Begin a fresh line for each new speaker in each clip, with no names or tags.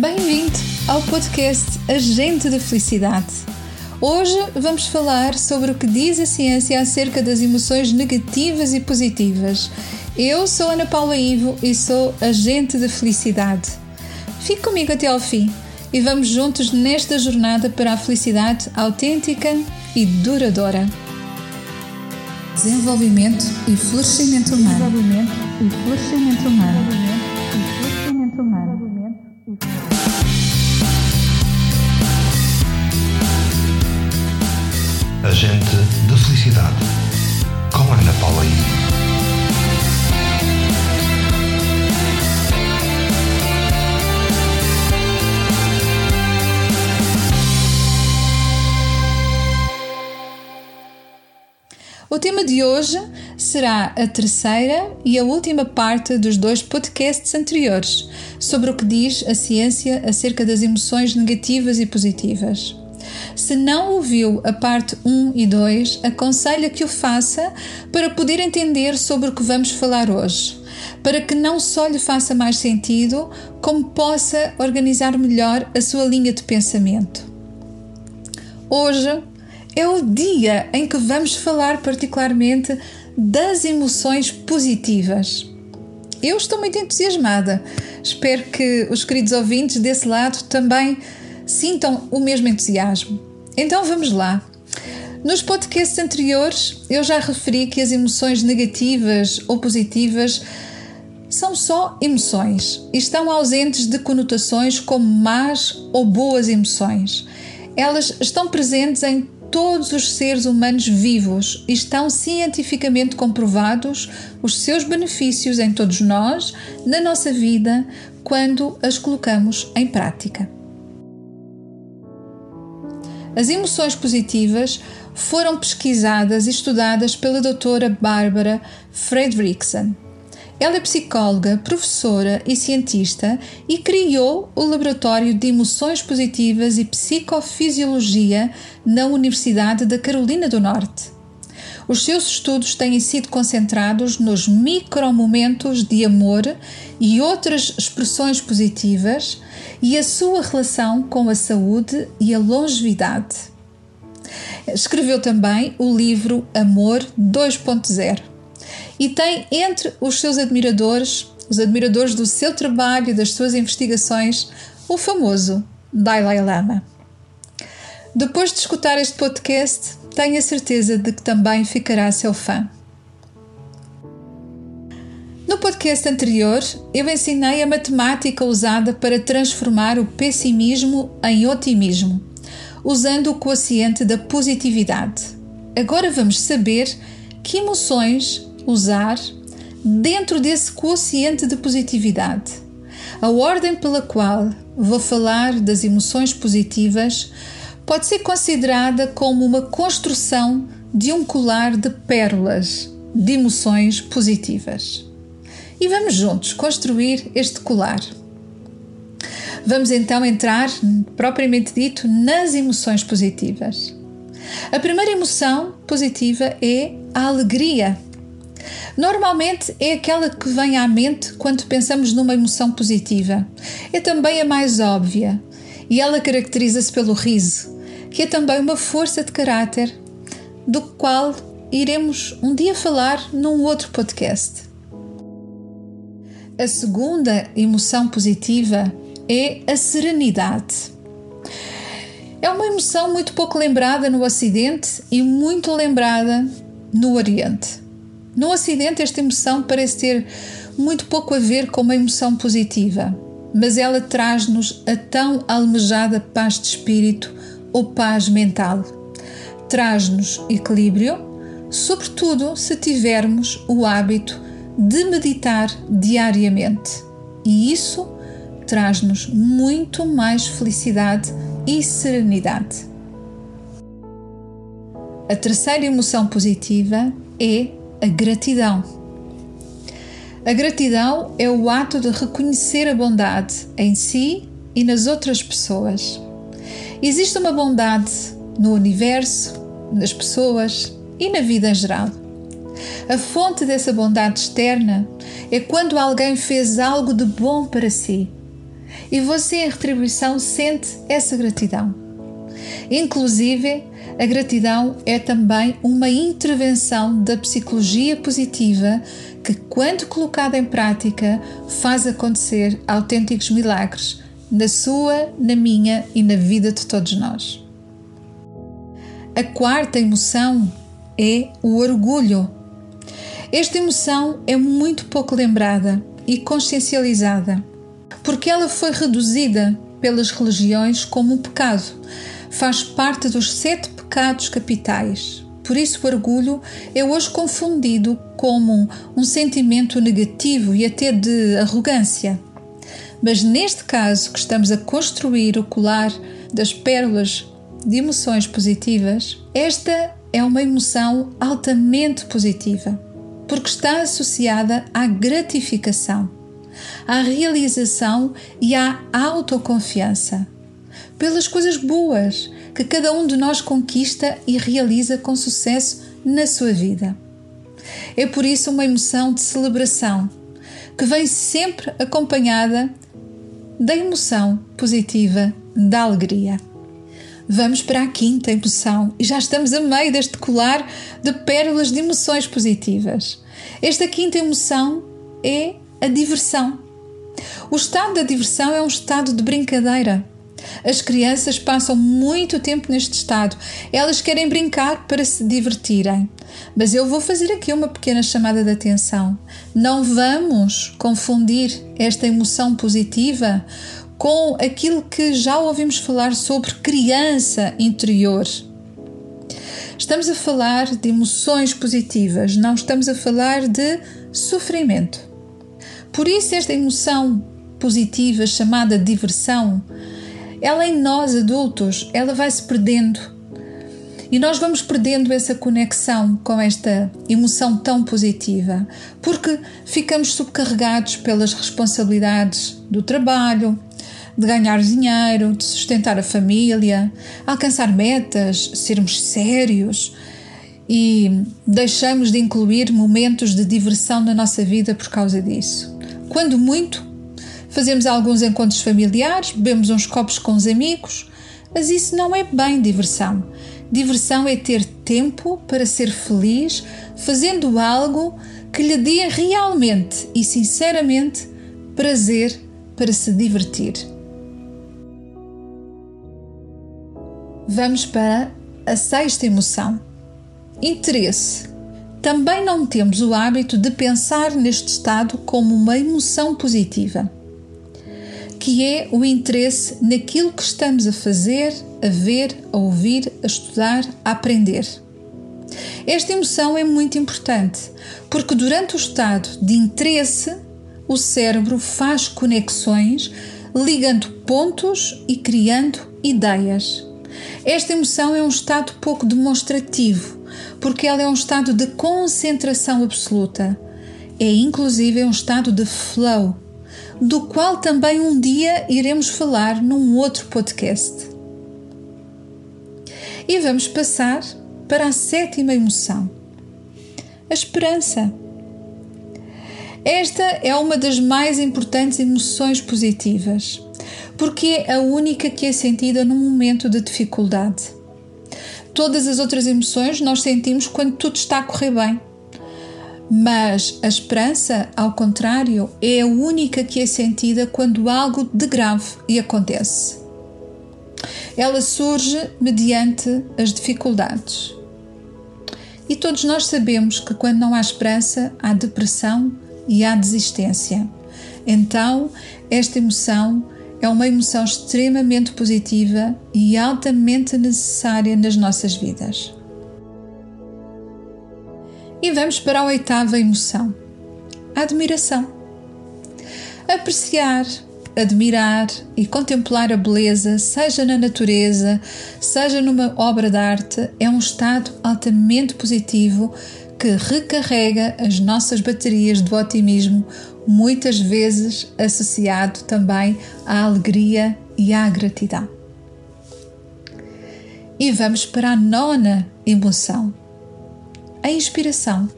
Bem-vindo ao podcast Agente de Felicidade. Hoje vamos falar sobre o que diz a ciência acerca das emoções negativas e positivas. Eu sou Ana Paula Ivo e sou agente de felicidade. Fique comigo até ao fim e vamos juntos nesta jornada para a felicidade autêntica e duradoura. Desenvolvimento e florescimento humano. Desenvolvimento e florescimento humano. Desenvolvimento e florescimento humano.
Agente de Felicidade, com Ana Paula I.
O tema de hoje será a terceira e a última parte dos dois podcasts anteriores sobre o que diz a ciência acerca das emoções negativas e positivas. Se não ouviu a parte 1 e 2, aconselho que o faça para poder entender sobre o que vamos falar hoje, para que não só lhe faça mais sentido, como possa organizar melhor a sua linha de pensamento. Hoje é o dia em que vamos falar particularmente das emoções positivas. Eu estou muito entusiasmada. Espero que os queridos ouvintes desse lado também sintam o mesmo entusiasmo. Então vamos lá. Nos podcasts anteriores eu já referi que as emoções negativas ou positivas são só emoções e estão ausentes de conotações como más ou boas emoções. Elas estão presentes em todos os seres humanos vivos e estão cientificamente comprovados os seus benefícios em todos nós, na nossa vida, quando as colocamos em prática. As emoções positivas foram pesquisadas e estudadas pela doutora Bárbara Fredrickson. Ela é psicóloga, professora e cientista e criou o Laboratório de Emoções Positivas e Psicofisiologia na Universidade da Carolina do Norte. Os seus estudos têm sido concentrados nos micromomentos de amor e outras expressões positivas e a sua relação com a saúde e a longevidade. Escreveu também o livro Amor 2.0 e tem entre os seus admiradores, os admiradores do seu trabalho e das suas investigações, o famoso Dalai Lama. Depois de escutar este podcast, tenho a certeza de que também ficará seu fã. No podcast anterior, eu ensinei a matemática usada para transformar o pessimismo em otimismo, usando o quociente da positividade. Agora vamos saber que emoções usar dentro desse quociente de positividade. A ordem pela qual vou falar das emoções positivas pode ser considerada como uma construção de um colar de pérolas de emoções positivas. E vamos juntos construir este colar. Vamos então entrar, propriamente dito, nas emoções positivas. A primeira emoção positiva é a alegria. Normalmente é aquela que vem à mente quando pensamos numa emoção positiva. É também a mais óbvia e ela caracteriza-se pelo riso, que é também uma força de caráter, do qual iremos um dia falar num outro podcast. A segunda emoção positiva é a serenidade. É uma emoção muito pouco lembrada no Ocidente e muito lembrada no Oriente. No Ocidente, esta emoção parece ter muito pouco a ver com uma emoção positiva, mas ela traz-nos a tão almejada paz de espírito ou paz mental. Traz-nos equilíbrio, sobretudo se tivermos o hábito de meditar diariamente. E isso traz-nos muito mais felicidade e serenidade. A terceira emoção positiva é a gratidão. A gratidão é o ato de reconhecer a bondade em si e nas outras pessoas. Existe uma bondade no universo, nas pessoas e na vida em geral. A fonte dessa bondade externa é quando alguém fez algo de bom para si. e você, em retribuição, sente essa gratidão. Inclusive, a gratidão é também uma intervenção da psicologia positiva que, quando colocada em prática, faz acontecer autênticos milagres na sua, na minha e na vida de todos nós. A quarta emoção é o orgulho. Esta emoção é muito pouco lembrada e consciencializada, porque ela foi reduzida pelas religiões como um pecado. Faz parte dos sete pecados capitais. Por isso, o orgulho é hoje confundido como um sentimento negativo e até de arrogância. Mas neste caso, que estamos a construir o colar das pérolas de emoções positivas, esta é uma emoção altamente positiva, porque está associada à gratificação, à realização e à autoconfiança, pelas coisas boas que cada um de nós conquista e realiza com sucesso na sua vida. É por isso uma emoção de celebração, que vem sempre acompanhada da emoção positiva da alegria. Vamos para a quinta emoção e já estamos a meio deste colar de pérolas de emoções positivas. Esta quinta emoção é a diversão. O estado da diversão é um estado de brincadeira, as crianças passam muito tempo neste estado. Elas querem brincar para se divertirem. Mas eu vou fazer aqui uma pequena chamada de atenção. Não vamos confundir esta emoção positiva com aquilo que já ouvimos falar sobre criança interior. Estamos a falar de emoções positivas, não estamos a falar de sofrimento. Por isso, esta emoção positiva chamada diversão ela em nós adultos, ela vai se perdendo. E nós vamos perdendo essa conexão com esta emoção tão positiva, porque ficamos subcarregados pelas responsabilidades do trabalho, de ganhar dinheiro, de sustentar a família, alcançar metas, sermos sérios e deixamos de incluir momentos de diversão na nossa vida por causa disso. Quando muito, Fazemos alguns encontros familiares, bebemos uns copos com os amigos, mas isso não é bem diversão. Diversão é ter tempo para ser feliz fazendo algo que lhe dê realmente e sinceramente prazer para se divertir. Vamos para a sexta emoção: interesse. Também não temos o hábito de pensar neste estado como uma emoção positiva que é o interesse naquilo que estamos a fazer, a ver, a ouvir, a estudar, a aprender. Esta emoção é muito importante porque, durante o estado de interesse, o cérebro faz conexões, ligando pontos e criando ideias. Esta emoção é um estado pouco demonstrativo, porque ela é um estado de concentração absoluta. É inclusive um estado de flow, do qual também um dia iremos falar num outro podcast. E vamos passar para a sétima emoção, a esperança. Esta é uma das mais importantes emoções positivas, porque é a única que é sentida num momento de dificuldade. Todas as outras emoções nós sentimos quando tudo está a correr bem mas a esperança, ao contrário, é a única que é sentida quando algo de grave e acontece. Ela surge mediante as dificuldades. E todos nós sabemos que quando não há esperança, há depressão e há desistência. Então, esta emoção é uma emoção extremamente positiva e altamente necessária nas nossas vidas. E vamos para a oitava emoção: a admiração. Apreciar, admirar e contemplar a beleza, seja na natureza, seja numa obra de arte, é um estado altamente positivo que recarrega as nossas baterias do otimismo, muitas vezes associado também à alegria e à gratidão. E vamos para a nona emoção, a inspiração.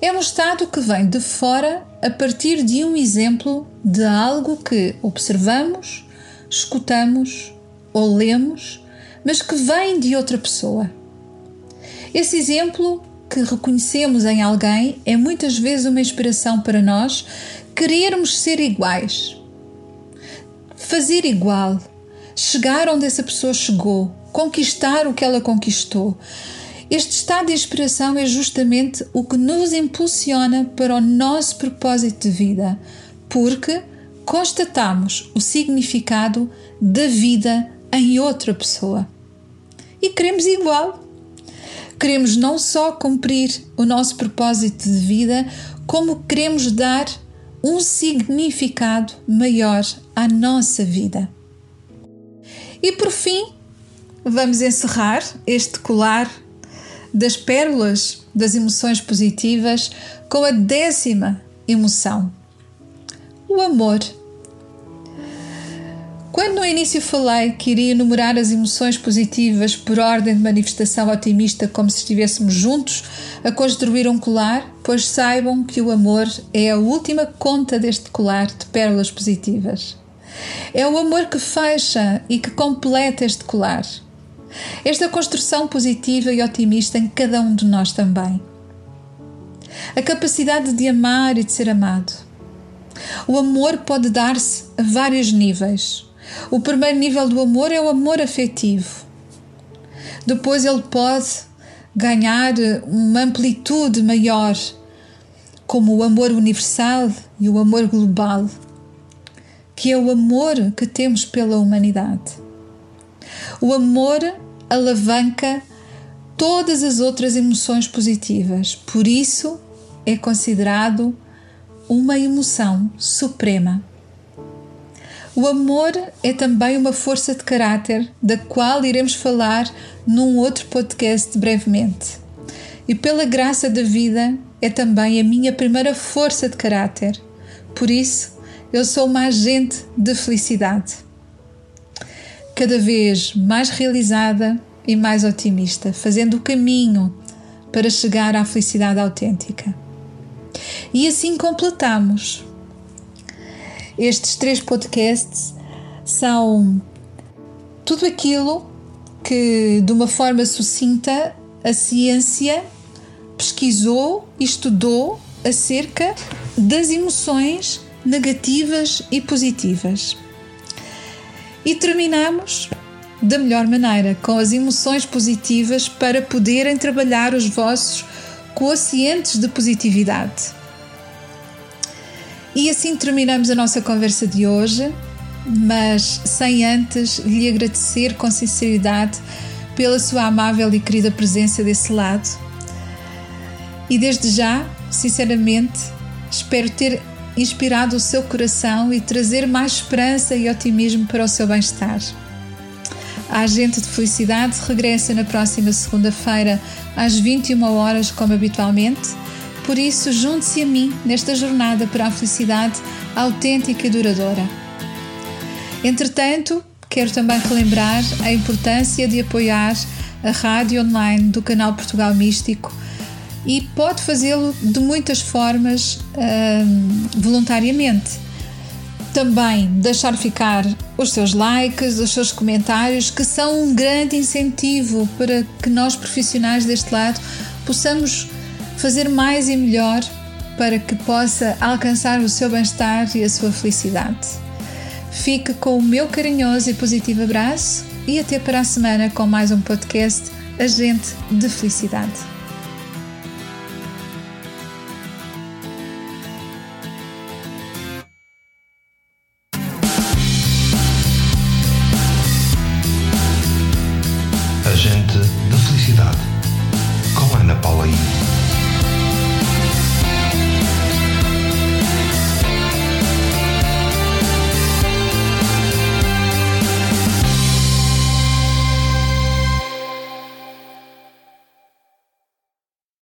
É um estado que vem de fora a partir de um exemplo de algo que observamos, escutamos ou lemos, mas que vem de outra pessoa. Esse exemplo que reconhecemos em alguém é muitas vezes uma inspiração para nós querermos ser iguais, fazer igual, chegar onde essa pessoa chegou, conquistar o que ela conquistou. Este estado de inspiração é justamente o que nos impulsiona para o nosso propósito de vida, porque constatamos o significado da vida em outra pessoa. E queremos igual. Queremos não só cumprir o nosso propósito de vida, como queremos dar um significado maior à nossa vida. E por fim, vamos encerrar este colar das pérolas das emoções positivas com a décima emoção: o amor. Quando no início falei que iria enumerar as emoções positivas por ordem de manifestação otimista, como se estivéssemos juntos a construir um colar, pois saibam que o amor é a última conta deste colar de pérolas positivas. É o amor que fecha e que completa este colar. Esta construção positiva e otimista em cada um de nós também. A capacidade de amar e de ser amado. O amor pode dar-se a vários níveis. O primeiro nível do amor é o amor afetivo. Depois ele pode ganhar uma amplitude maior, como o amor universal e o amor global, que é o amor que temos pela humanidade. O amor alavanca todas as outras emoções positivas, por isso é considerado uma emoção suprema. O amor é também uma força de caráter, da qual iremos falar num outro podcast brevemente. E pela graça da vida, é também a minha primeira força de caráter. Por isso, eu sou uma agente de felicidade. Cada vez mais realizada e mais otimista, fazendo o caminho para chegar à felicidade autêntica. E assim completamos estes três podcasts são tudo aquilo que, de uma forma sucinta, a ciência pesquisou e estudou acerca das emoções negativas e positivas. E terminamos da melhor maneira, com as emoções positivas para poderem trabalhar os vossos quocientes de positividade. E assim terminamos a nossa conversa de hoje, mas sem antes lhe agradecer com sinceridade pela sua amável e querida presença desse lado. E desde já, sinceramente, espero ter inspirado o seu coração e trazer mais esperança e otimismo para o seu bem-estar. A Agente de Felicidade regressa na próxima segunda-feira às 21 horas, como habitualmente por isso, junte-se a mim nesta jornada para a felicidade autêntica e duradoura. Entretanto, quero também relembrar a importância de apoiar a rádio online do canal Portugal Místico e pode fazê-lo de muitas formas hum, voluntariamente. Também deixar ficar os seus likes, os seus comentários, que são um grande incentivo para que nós profissionais deste lado possamos fazer mais e melhor para que possa alcançar o seu bem-estar e a sua felicidade. Fique com o meu carinhoso e positivo abraço e até para a semana com mais um podcast Agente de Felicidade.